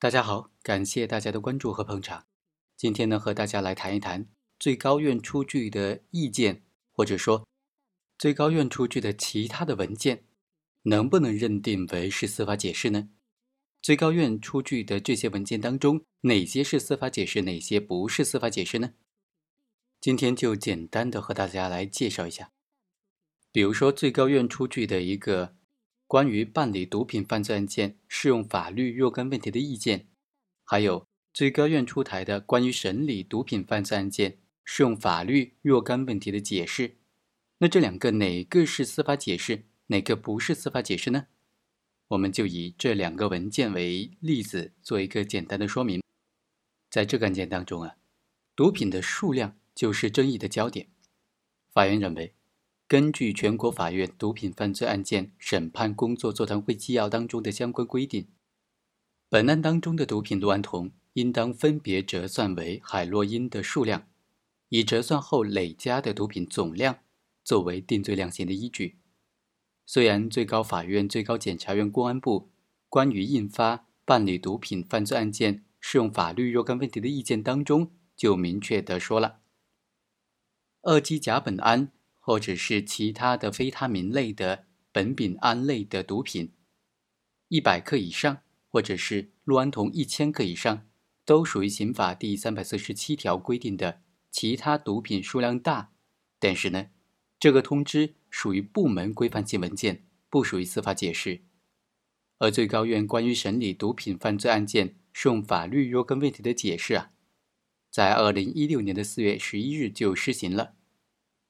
大家好，感谢大家的关注和捧场。今天呢，和大家来谈一谈最高院出具的意见，或者说最高院出具的其他的文件，能不能认定为是司法解释呢？最高院出具的这些文件当中，哪些是司法解释，哪些不是司法解释呢？今天就简单的和大家来介绍一下。比如说，最高院出具的一个关于办理毒品犯罪案件适用法律若干问题的意见，还有最高院出台的关于审理毒品犯罪案件适用法律若干问题的解释，那这两个哪个是司法解释，哪个不是司法解释呢？我们就以这两个文件为例子，做一个简单的说明。在这个案件当中啊，毒品的数量就是争议的焦点。法院认为，根据全国法院毒品犯罪案件审判工作座谈会纪要当中的相关规定，本案当中的毒品氯胺酮应当分别折算为海洛因的数量，以折算后累加的毒品总量作为定罪量刑的依据。虽然最高法院、最高检察院、公安部关于印发办理毒品犯罪案件适用法律若干问题的意见当中，就明确的说了，二基甲苯胺或者是其他的非他明类的苯丙胺类的毒品，一百克以上，或者是氯胺酮一千克以上，都属于刑法第三百四十七条规定的其他毒品数量大。但是呢，这个通知。属于部门规范性文件，不属于司法解释。而最高院关于审理毒品犯罪案件适用法律若干问题的解释啊，在二零一六年的四月十一日就施行了。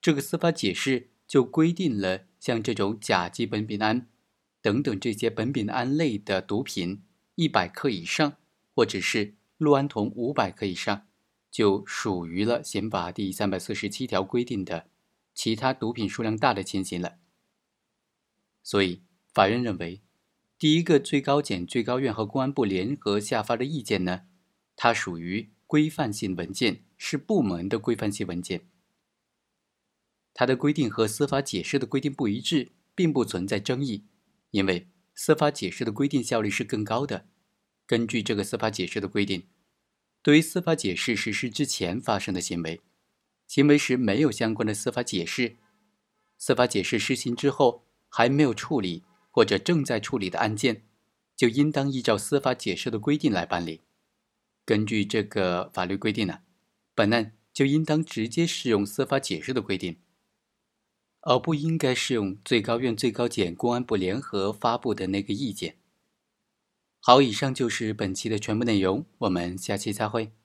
这个司法解释就规定了，像这种甲基苯丙胺等等这些苯丙胺类的毒品，一百克以上，或者是氯胺酮五百克以上，就属于了刑法第三百四十七条规定的。其他毒品数量大的情形了，所以法院认为，第一个最高检、最高院和公安部联合下发的意见呢，它属于规范性文件，是部门的规范性文件，它的规定和司法解释的规定不一致，并不存在争议，因为司法解释的规定效力是更高的。根据这个司法解释的规定，对于司法解释实施之前发生的行为。行为时没有相关的司法解释，司法解释施行之后还没有处理或者正在处理的案件，就应当依照司法解释的规定来办理。根据这个法律规定呢，本案就应当直接适用司法解释的规定，而不应该适用最高院、最高检、公安部联合发布的那个意见。好，以上就是本期的全部内容，我们下期再会。